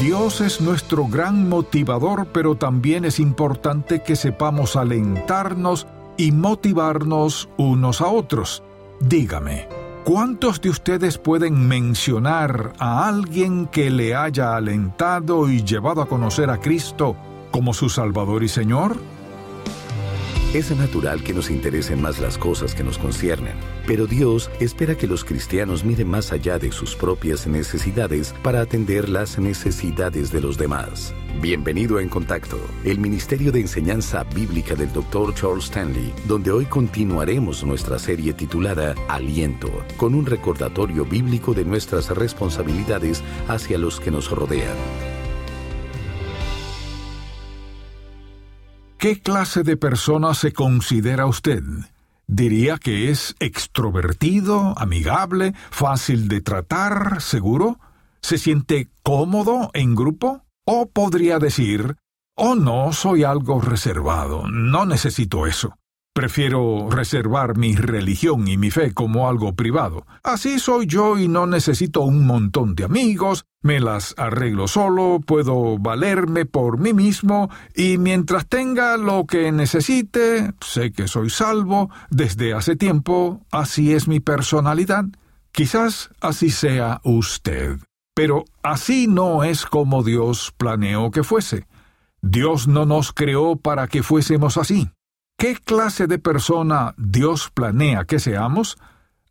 Dios es nuestro gran motivador, pero también es importante que sepamos alentarnos y motivarnos unos a otros. Dígame, ¿cuántos de ustedes pueden mencionar a alguien que le haya alentado y llevado a conocer a Cristo como su Salvador y Señor? Es natural que nos interesen más las cosas que nos conciernen, pero Dios espera que los cristianos miren más allá de sus propias necesidades para atender las necesidades de los demás. Bienvenido En Contacto, el Ministerio de Enseñanza Bíblica del Dr. Charles Stanley, donde hoy continuaremos nuestra serie titulada Aliento, con un recordatorio bíblico de nuestras responsabilidades hacia los que nos rodean. ¿Qué clase de persona se considera usted? ¿Diría que es extrovertido, amigable, fácil de tratar, seguro? ¿Se siente cómodo en grupo? ¿O podría decir, oh no, soy algo reservado, no necesito eso? Prefiero reservar mi religión y mi fe como algo privado. Así soy yo y no necesito un montón de amigos, me las arreglo solo, puedo valerme por mí mismo y mientras tenga lo que necesite, sé que soy salvo desde hace tiempo, así es mi personalidad. Quizás así sea usted. Pero así no es como Dios planeó que fuese. Dios no nos creó para que fuésemos así. ¿Qué clase de persona Dios planea que seamos?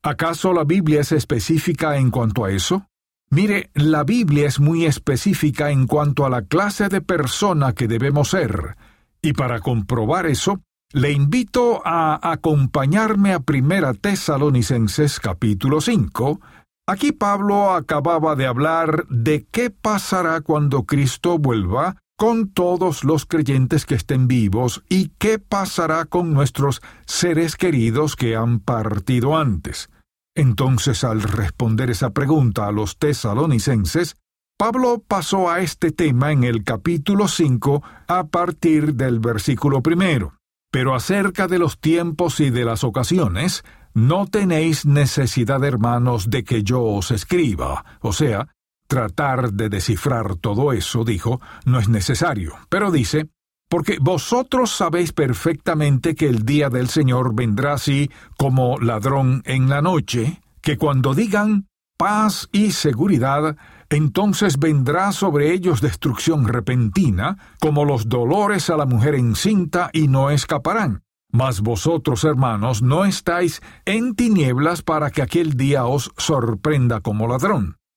¿Acaso la Biblia es específica en cuanto a eso? Mire, la Biblia es muy específica en cuanto a la clase de persona que debemos ser, y para comprobar eso, le invito a acompañarme a Primera Tesalonicenses capítulo 5. Aquí Pablo acababa de hablar de qué pasará cuando Cristo vuelva con todos los creyentes que estén vivos y qué pasará con nuestros seres queridos que han partido antes. Entonces, al responder esa pregunta a los tesalonicenses, Pablo pasó a este tema en el capítulo 5 a partir del versículo primero. Pero acerca de los tiempos y de las ocasiones, no tenéis necesidad, hermanos, de que yo os escriba, o sea, tratar de descifrar todo eso, dijo, no es necesario. Pero dice, porque vosotros sabéis perfectamente que el día del Señor vendrá así como ladrón en la noche, que cuando digan paz y seguridad, entonces vendrá sobre ellos destrucción repentina, como los dolores a la mujer encinta, y no escaparán. Mas vosotros, hermanos, no estáis en tinieblas para que aquel día os sorprenda como ladrón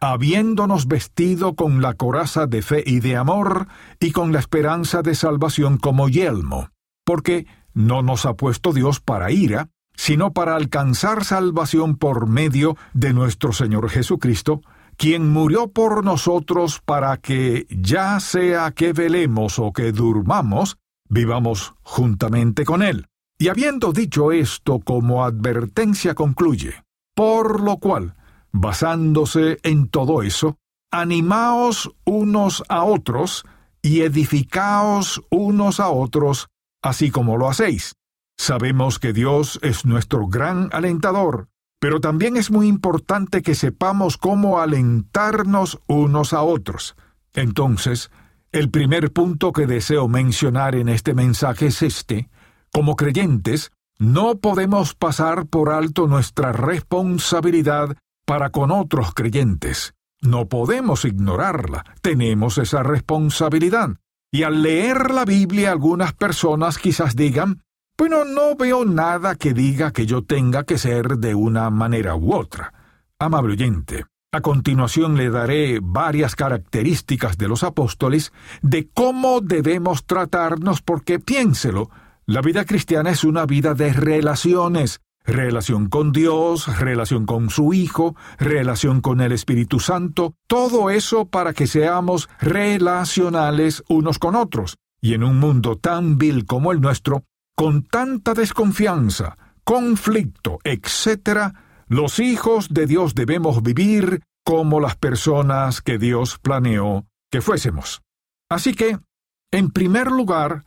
habiéndonos vestido con la coraza de fe y de amor, y con la esperanza de salvación como yelmo, porque no nos ha puesto Dios para ira, sino para alcanzar salvación por medio de nuestro Señor Jesucristo, quien murió por nosotros para que, ya sea que velemos o que durmamos, vivamos juntamente con Él. Y habiendo dicho esto como advertencia concluye, por lo cual, Basándose en todo eso, animaos unos a otros y edificaos unos a otros, así como lo hacéis. Sabemos que Dios es nuestro gran alentador, pero también es muy importante que sepamos cómo alentarnos unos a otros. Entonces, el primer punto que deseo mencionar en este mensaje es este. Como creyentes, no podemos pasar por alto nuestra responsabilidad para con otros creyentes. No podemos ignorarla, tenemos esa responsabilidad. Y al leer la Biblia algunas personas quizás digan, bueno, no veo nada que diga que yo tenga que ser de una manera u otra. Amable oyente, a continuación le daré varias características de los apóstoles de cómo debemos tratarnos porque piénselo, la vida cristiana es una vida de relaciones, relación con Dios, relación con su Hijo, relación con el Espíritu Santo, todo eso para que seamos relacionales unos con otros. Y en un mundo tan vil como el nuestro, con tanta desconfianza, conflicto, etc., los hijos de Dios debemos vivir como las personas que Dios planeó que fuésemos. Así que, en primer lugar,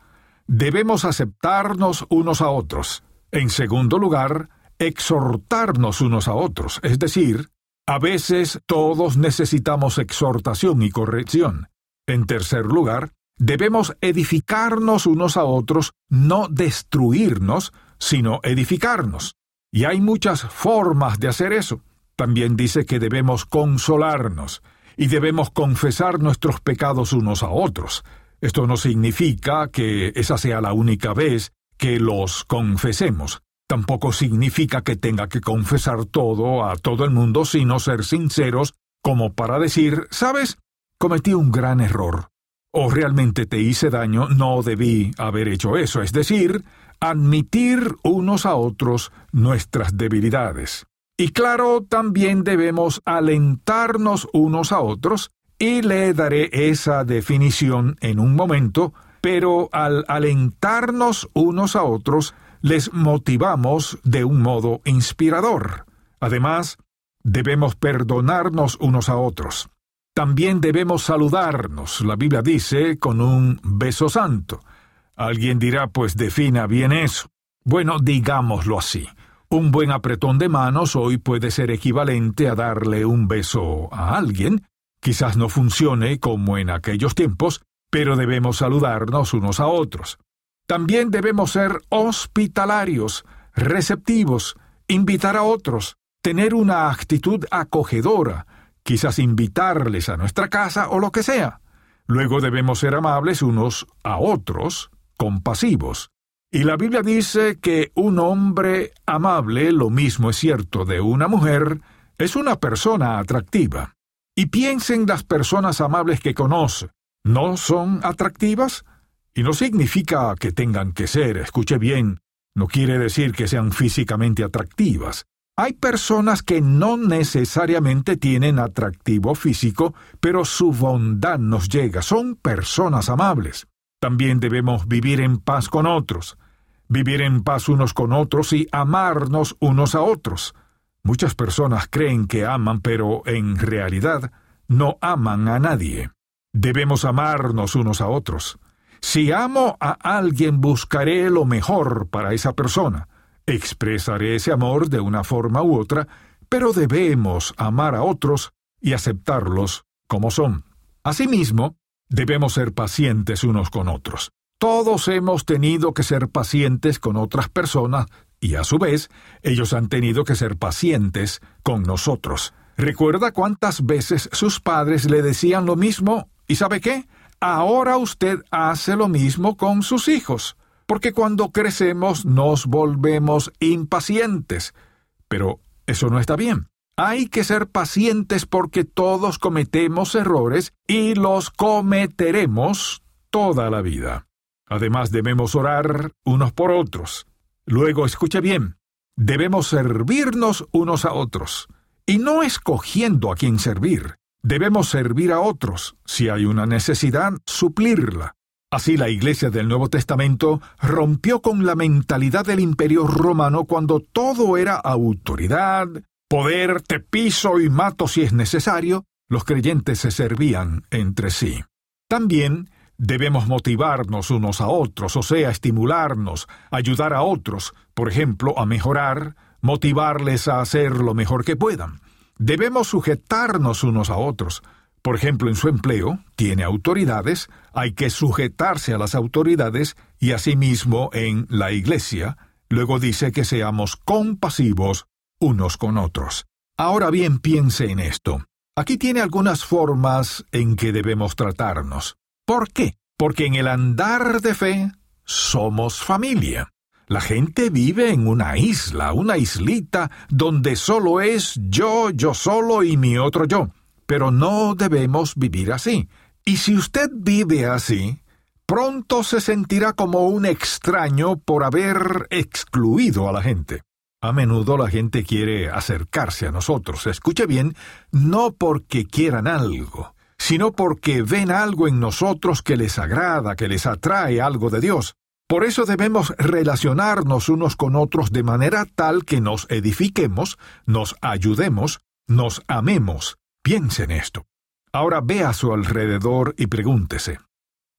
debemos aceptarnos unos a otros. En segundo lugar, exhortarnos unos a otros, es decir, a veces todos necesitamos exhortación y corrección. En tercer lugar, debemos edificarnos unos a otros, no destruirnos, sino edificarnos. Y hay muchas formas de hacer eso. También dice que debemos consolarnos y debemos confesar nuestros pecados unos a otros. Esto no significa que esa sea la única vez que los confesemos. Tampoco significa que tenga que confesar todo a todo el mundo, sino ser sinceros, como para decir, ¿sabes? Cometí un gran error. O realmente te hice daño, no debí haber hecho eso. Es decir, admitir unos a otros nuestras debilidades. Y claro, también debemos alentarnos unos a otros, y le daré esa definición en un momento, pero al alentarnos unos a otros, les motivamos de un modo inspirador. Además, debemos perdonarnos unos a otros. También debemos saludarnos, la Biblia dice, con un beso santo. Alguien dirá, pues defina bien eso. Bueno, digámoslo así. Un buen apretón de manos hoy puede ser equivalente a darle un beso a alguien. Quizás no funcione como en aquellos tiempos, pero debemos saludarnos unos a otros. También debemos ser hospitalarios, receptivos, invitar a otros, tener una actitud acogedora, quizás invitarles a nuestra casa o lo que sea. Luego debemos ser amables unos a otros, compasivos. Y la Biblia dice que un hombre amable, lo mismo es cierto de una mujer, es una persona atractiva. Y piensen las personas amables que conoce. ¿No son atractivas? Y no significa que tengan que ser, escuche bien, no quiere decir que sean físicamente atractivas. Hay personas que no necesariamente tienen atractivo físico, pero su bondad nos llega, son personas amables. También debemos vivir en paz con otros, vivir en paz unos con otros y amarnos unos a otros. Muchas personas creen que aman, pero en realidad no aman a nadie. Debemos amarnos unos a otros. Si amo a alguien, buscaré lo mejor para esa persona. Expresaré ese amor de una forma u otra, pero debemos amar a otros y aceptarlos como son. Asimismo, debemos ser pacientes unos con otros. Todos hemos tenido que ser pacientes con otras personas y a su vez ellos han tenido que ser pacientes con nosotros. ¿Recuerda cuántas veces sus padres le decían lo mismo? ¿Y sabe qué? Ahora usted hace lo mismo con sus hijos, porque cuando crecemos nos volvemos impacientes. Pero eso no está bien. Hay que ser pacientes porque todos cometemos errores y los cometeremos toda la vida. Además debemos orar unos por otros. Luego, escuche bien, debemos servirnos unos a otros, y no escogiendo a quién servir. Debemos servir a otros, si hay una necesidad, suplirla. Así la Iglesia del Nuevo Testamento rompió con la mentalidad del imperio romano cuando todo era autoridad, poder, te piso y mato si es necesario, los creyentes se servían entre sí. También Debemos motivarnos unos a otros, o sea, estimularnos, ayudar a otros, por ejemplo, a mejorar, motivarles a hacer lo mejor que puedan. Debemos sujetarnos unos a otros. Por ejemplo, en su empleo, tiene autoridades, hay que sujetarse a las autoridades y asimismo en la iglesia. Luego dice que seamos compasivos unos con otros. Ahora bien, piense en esto. Aquí tiene algunas formas en que debemos tratarnos. ¿Por qué? Porque en el andar de fe somos familia. La gente vive en una isla, una islita, donde solo es yo, yo solo y mi otro yo. Pero no debemos vivir así. Y si usted vive así, pronto se sentirá como un extraño por haber excluido a la gente. A menudo la gente quiere acercarse a nosotros, escuche bien, no porque quieran algo, sino porque ven algo en nosotros que les agrada, que les atrae algo de Dios. Por eso debemos relacionarnos unos con otros de manera tal que nos edifiquemos, nos ayudemos, nos amemos. Piense en esto. Ahora ve a su alrededor y pregúntese,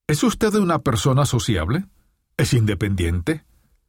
¿es usted una persona sociable? ¿Es independiente?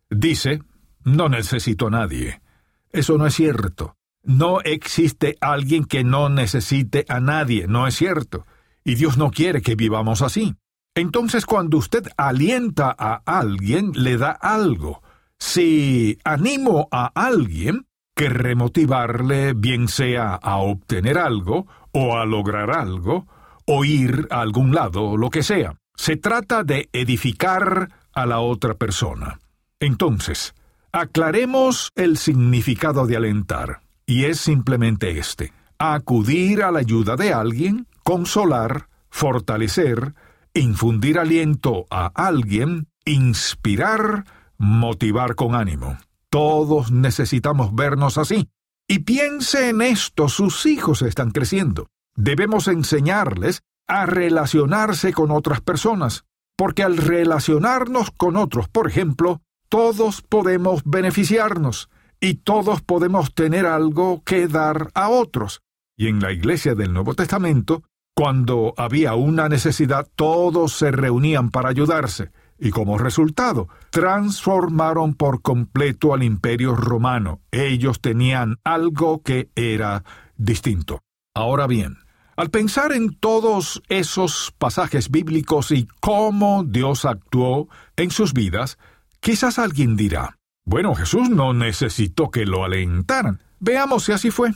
Dice, no necesito a nadie. Eso no es cierto. No existe alguien que no necesite a nadie, no es cierto. Y Dios no quiere que vivamos así. Entonces cuando usted alienta a alguien, le da algo. Si animo a alguien, que remotivarle bien sea a obtener algo, o a lograr algo, o ir a algún lado, lo que sea. Se trata de edificar a la otra persona. Entonces, aclaremos el significado de alentar, y es simplemente este, acudir a la ayuda de alguien, consolar, fortalecer, infundir aliento a alguien, inspirar, motivar con ánimo. Todos necesitamos vernos así. Y piense en esto, sus hijos están creciendo. Debemos enseñarles a relacionarse con otras personas, porque al relacionarnos con otros, por ejemplo, todos podemos beneficiarnos y todos podemos tener algo que dar a otros. Y en la iglesia del Nuevo Testamento cuando había una necesidad, todos se reunían para ayudarse, y como resultado, transformaron por completo al imperio romano. Ellos tenían algo que era distinto. Ahora bien, al pensar en todos esos pasajes bíblicos y cómo Dios actuó en sus vidas, quizás alguien dirá, bueno, Jesús no necesitó que lo alentaran. Veamos si así fue.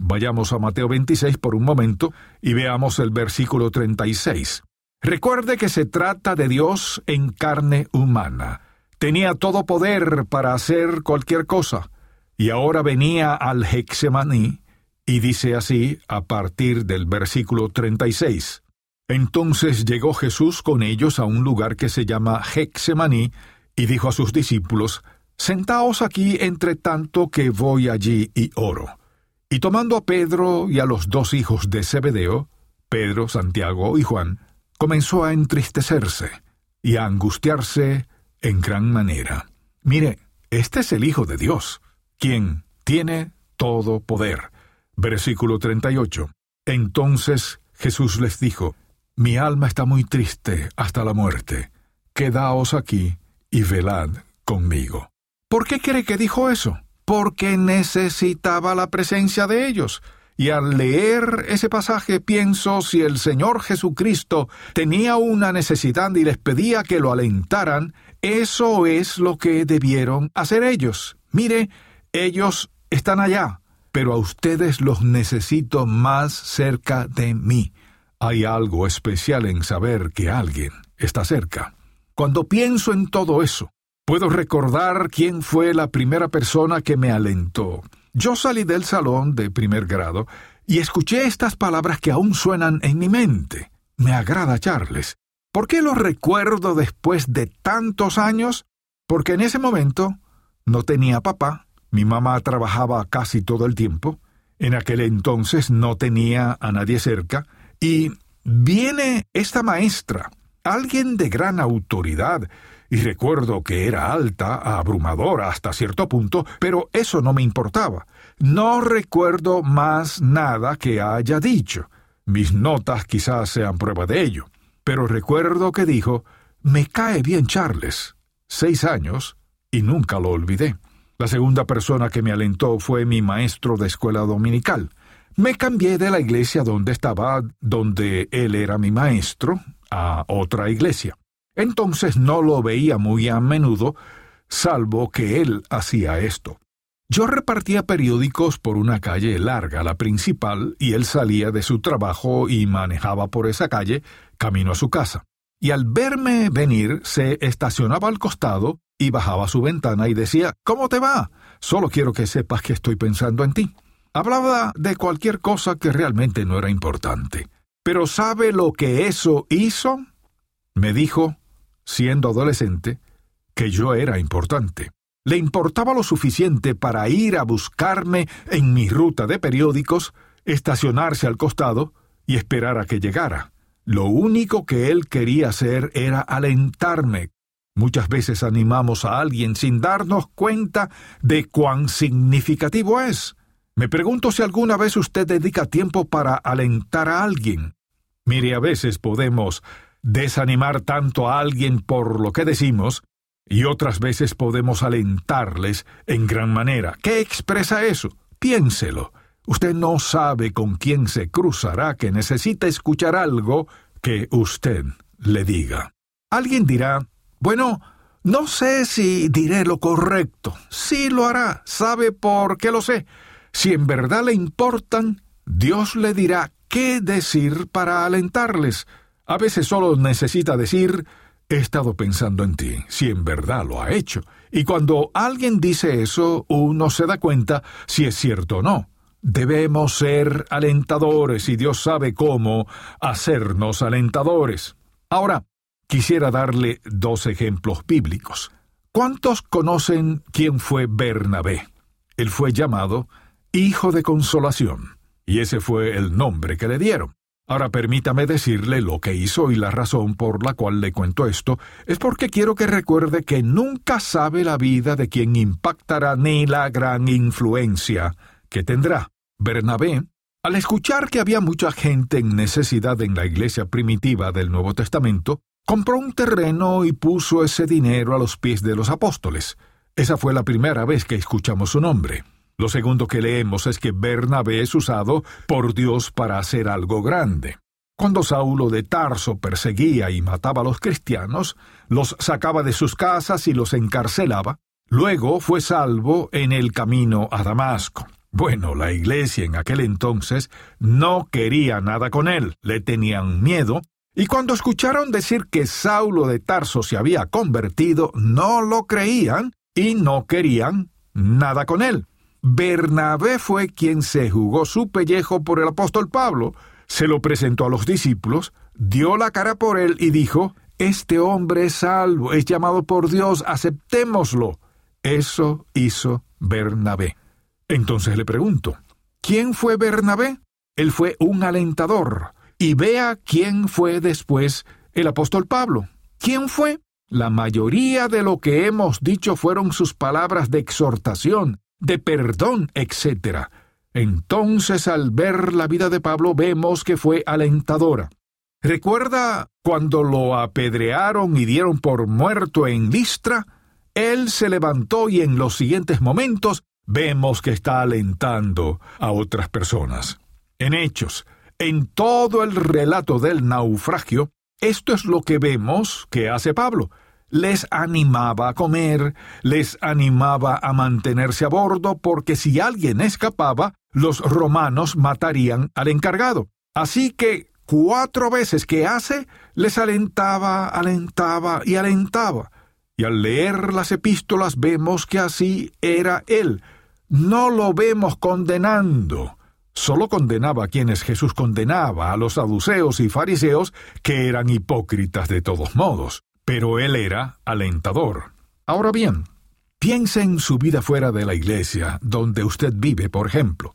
Vayamos a Mateo 26 por un momento y veamos el versículo 36. Recuerde que se trata de Dios en carne humana. Tenía todo poder para hacer cualquier cosa, y ahora venía al Hexemaní, y dice así a partir del versículo 36. Entonces llegó Jesús con ellos a un lugar que se llama Hexemaní, y dijo a sus discípulos, Sentaos aquí entre tanto que voy allí y oro. Y tomando a Pedro y a los dos hijos de Zebedeo, Pedro, Santiago y Juan, comenzó a entristecerse y a angustiarse en gran manera. Mire, este es el Hijo de Dios, quien tiene todo poder. Versículo 38. Entonces Jesús les dijo, Mi alma está muy triste hasta la muerte. Quedaos aquí y velad conmigo. ¿Por qué cree que dijo eso? Porque necesitaba la presencia de ellos. Y al leer ese pasaje pienso si el Señor Jesucristo tenía una necesidad y les pedía que lo alentaran, eso es lo que debieron hacer ellos. Mire, ellos están allá, pero a ustedes los necesito más cerca de mí. Hay algo especial en saber que alguien está cerca. Cuando pienso en todo eso, Puedo recordar quién fue la primera persona que me alentó. Yo salí del salón de primer grado y escuché estas palabras que aún suenan en mi mente. Me agrada Charles. ¿Por qué lo recuerdo después de tantos años? Porque en ese momento no tenía papá, mi mamá trabajaba casi todo el tiempo, en aquel entonces no tenía a nadie cerca, y viene esta maestra, alguien de gran autoridad, y recuerdo que era alta, abrumadora hasta cierto punto, pero eso no me importaba. No recuerdo más nada que haya dicho. Mis notas quizás sean prueba de ello. Pero recuerdo que dijo, me cae bien Charles. Seis años, y nunca lo olvidé. La segunda persona que me alentó fue mi maestro de escuela dominical. Me cambié de la iglesia donde estaba, donde él era mi maestro, a otra iglesia. Entonces no lo veía muy a menudo, salvo que él hacía esto. Yo repartía periódicos por una calle larga, la principal, y él salía de su trabajo y manejaba por esa calle, camino a su casa. Y al verme venir, se estacionaba al costado y bajaba su ventana y decía, ¿Cómo te va? Solo quiero que sepas que estoy pensando en ti. Hablaba de cualquier cosa que realmente no era importante. Pero ¿sabe lo que eso hizo? Me dijo, siendo adolescente, que yo era importante. Le importaba lo suficiente para ir a buscarme en mi ruta de periódicos, estacionarse al costado y esperar a que llegara. Lo único que él quería hacer era alentarme. Muchas veces animamos a alguien sin darnos cuenta de cuán significativo es. Me pregunto si alguna vez usted dedica tiempo para alentar a alguien. Mire, a veces podemos desanimar tanto a alguien por lo que decimos y otras veces podemos alentarles en gran manera. ¿Qué expresa eso? Piénselo. Usted no sabe con quién se cruzará que necesita escuchar algo que usted le diga. Alguien dirá, bueno, no sé si diré lo correcto. Sí lo hará. ¿Sabe por qué lo sé? Si en verdad le importan, Dios le dirá qué decir para alentarles. A veces solo necesita decir, he estado pensando en ti, si en verdad lo ha hecho. Y cuando alguien dice eso, uno se da cuenta si es cierto o no. Debemos ser alentadores y Dios sabe cómo hacernos alentadores. Ahora, quisiera darle dos ejemplos bíblicos. ¿Cuántos conocen quién fue Bernabé? Él fue llamado Hijo de Consolación, y ese fue el nombre que le dieron. Ahora permítame decirle lo que hizo y la razón por la cual le cuento esto es porque quiero que recuerde que nunca sabe la vida de quien impactará ni la gran influencia que tendrá. Bernabé, al escuchar que había mucha gente en necesidad en la iglesia primitiva del Nuevo Testamento, compró un terreno y puso ese dinero a los pies de los apóstoles. Esa fue la primera vez que escuchamos su nombre. Lo segundo que leemos es que Bernabé es usado por Dios para hacer algo grande. Cuando Saulo de Tarso perseguía y mataba a los cristianos, los sacaba de sus casas y los encarcelaba, luego fue salvo en el camino a Damasco. Bueno, la iglesia en aquel entonces no quería nada con él, le tenían miedo, y cuando escucharon decir que Saulo de Tarso se había convertido, no lo creían y no querían nada con él. Bernabé fue quien se jugó su pellejo por el apóstol Pablo, se lo presentó a los discípulos, dio la cara por él y dijo, Este hombre es salvo, es llamado por Dios, aceptémoslo. Eso hizo Bernabé. Entonces le pregunto, ¿quién fue Bernabé? Él fue un alentador. Y vea quién fue después el apóstol Pablo. ¿Quién fue? La mayoría de lo que hemos dicho fueron sus palabras de exhortación, de perdón, etc. Entonces al ver la vida de Pablo vemos que fue alentadora. ¿Recuerda cuando lo apedrearon y dieron por muerto en Listra? Él se levantó y en los siguientes momentos vemos que está alentando a otras personas. En Hechos, en todo el relato del naufragio, esto es lo que vemos que hace Pablo les animaba a comer, les animaba a mantenerse a bordo, porque si alguien escapaba, los romanos matarían al encargado. Así que cuatro veces que hace, les alentaba, alentaba y alentaba. Y al leer las epístolas vemos que así era él. No lo vemos condenando. Solo condenaba a quienes Jesús condenaba, a los saduceos y fariseos, que eran hipócritas de todos modos pero él era alentador. Ahora bien, piense en su vida fuera de la iglesia, donde usted vive, por ejemplo.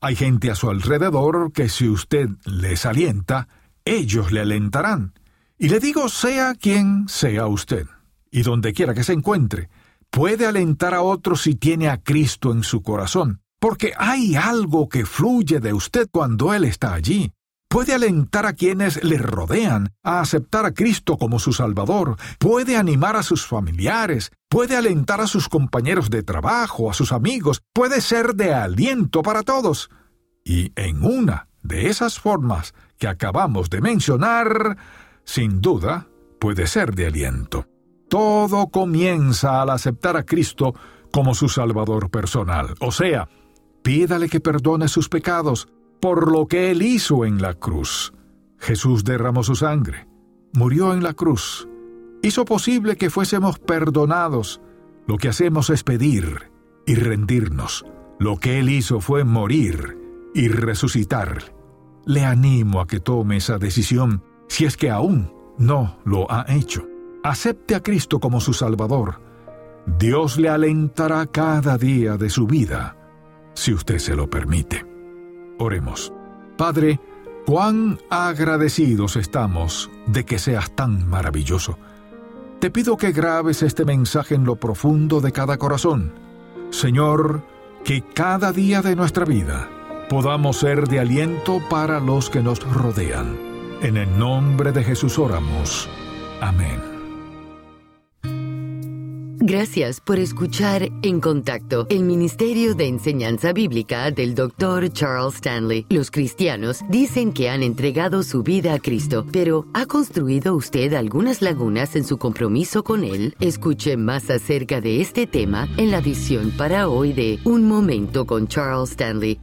Hay gente a su alrededor que si usted les alienta, ellos le alentarán. Y le digo, sea quien sea usted, y donde quiera que se encuentre, puede alentar a otros si tiene a Cristo en su corazón, porque hay algo que fluye de usted cuando Él está allí puede alentar a quienes le rodean a aceptar a Cristo como su Salvador, puede animar a sus familiares, puede alentar a sus compañeros de trabajo, a sus amigos, puede ser de aliento para todos. Y en una de esas formas que acabamos de mencionar, sin duda, puede ser de aliento. Todo comienza al aceptar a Cristo como su Salvador personal, o sea, pídale que perdone sus pecados, por lo que Él hizo en la cruz. Jesús derramó su sangre, murió en la cruz, hizo posible que fuésemos perdonados. Lo que hacemos es pedir y rendirnos. Lo que Él hizo fue morir y resucitar. Le animo a que tome esa decisión si es que aún no lo ha hecho. Acepte a Cristo como su Salvador. Dios le alentará cada día de su vida, si usted se lo permite. Oremos. Padre, cuán agradecidos estamos de que seas tan maravilloso. te pido que grabes este mensaje en lo profundo de cada corazón. Señor, que cada día de nuestra vida podamos ser de aliento para los que nos rodean. En el nombre de Jesús oramos. Amén. Gracias por escuchar En Contacto, el Ministerio de Enseñanza Bíblica del Dr. Charles Stanley. Los cristianos dicen que han entregado su vida a Cristo, pero ¿ha construido usted algunas lagunas en su compromiso con Él? Escuche más acerca de este tema en la edición para hoy de Un Momento con Charles Stanley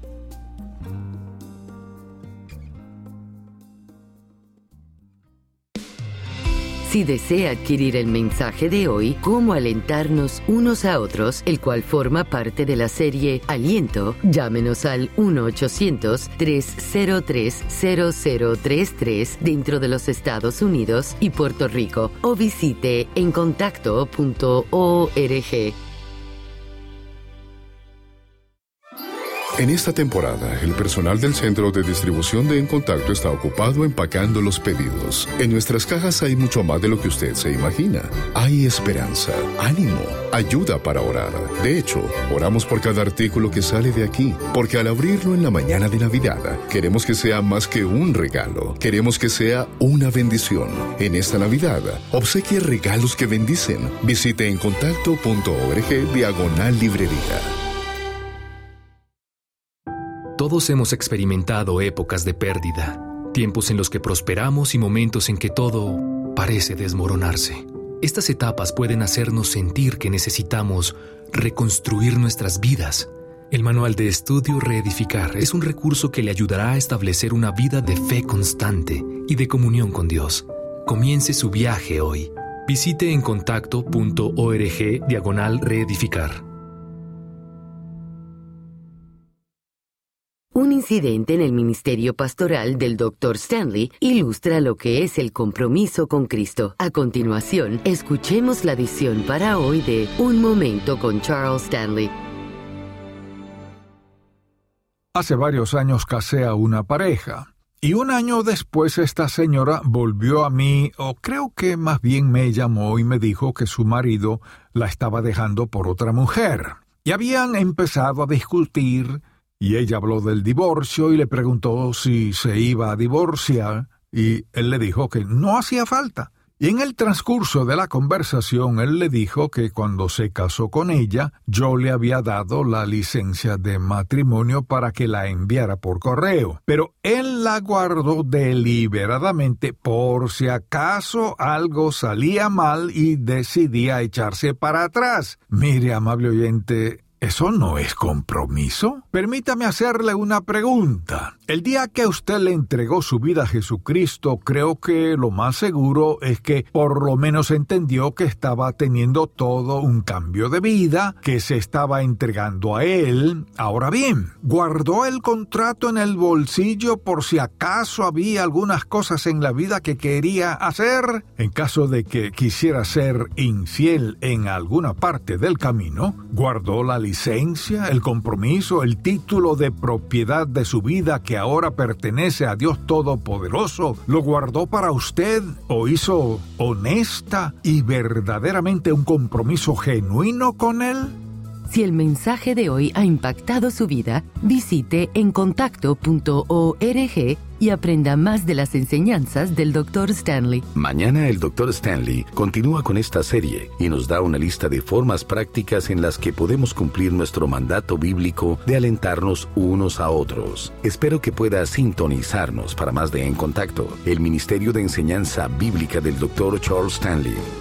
Si desea adquirir el mensaje de hoy, cómo alentarnos unos a otros, el cual forma parte de la serie Aliento, llámenos al 1-800-303-0033 dentro de los Estados Unidos y Puerto Rico o visite encontacto.org. En esta temporada, el personal del centro de distribución de En Contacto está ocupado empacando los pedidos. En nuestras cajas hay mucho más de lo que usted se imagina. Hay esperanza, ánimo, ayuda para orar. De hecho, oramos por cada artículo que sale de aquí, porque al abrirlo en la mañana de Navidad, queremos que sea más que un regalo. Queremos que sea una bendición. En esta Navidad, obsequie regalos que bendicen. Visite encontacto.org diagonal librería. Todos hemos experimentado épocas de pérdida, tiempos en los que prosperamos y momentos en que todo parece desmoronarse. Estas etapas pueden hacernos sentir que necesitamos reconstruir nuestras vidas. El manual de estudio Reedificar es un recurso que le ayudará a establecer una vida de fe constante y de comunión con Dios. Comience su viaje hoy. Visite encontacto.org diagonal reedificar. Un incidente en el ministerio pastoral del Dr. Stanley ilustra lo que es el compromiso con Cristo. A continuación, escuchemos la edición para hoy de Un Momento con Charles Stanley. Hace varios años casé a una pareja. Y un año después esta señora volvió a mí, o creo que más bien me llamó y me dijo que su marido la estaba dejando por otra mujer. Y habían empezado a discutir y ella habló del divorcio y le preguntó si se iba a divorciar y él le dijo que no hacía falta. Y en el transcurso de la conversación él le dijo que cuando se casó con ella yo le había dado la licencia de matrimonio para que la enviara por correo, pero él la guardó deliberadamente por si acaso algo salía mal y decidía echarse para atrás. Mire, amable oyente, ¿Eso no es compromiso? Permítame hacerle una pregunta. El día que usted le entregó su vida a Jesucristo, creo que lo más seguro es que por lo menos entendió que estaba teniendo todo un cambio de vida, que se estaba entregando a Él. Ahora bien, ¿guardó el contrato en el bolsillo por si acaso había algunas cosas en la vida que quería hacer? En caso de que quisiera ser infiel en alguna parte del camino, ¿guardó la licencia, el compromiso, el título de propiedad de su vida que ahora pertenece a Dios Todopoderoso, lo guardó para usted o hizo honesta y verdaderamente un compromiso genuino con Él? Si el mensaje de hoy ha impactado su vida, visite encontacto.org y aprenda más de las enseñanzas del Dr. Stanley. Mañana el Dr. Stanley continúa con esta serie y nos da una lista de formas prácticas en las que podemos cumplir nuestro mandato bíblico de alentarnos unos a otros. Espero que pueda sintonizarnos para más de En Contacto, el Ministerio de Enseñanza Bíblica del Dr. Charles Stanley.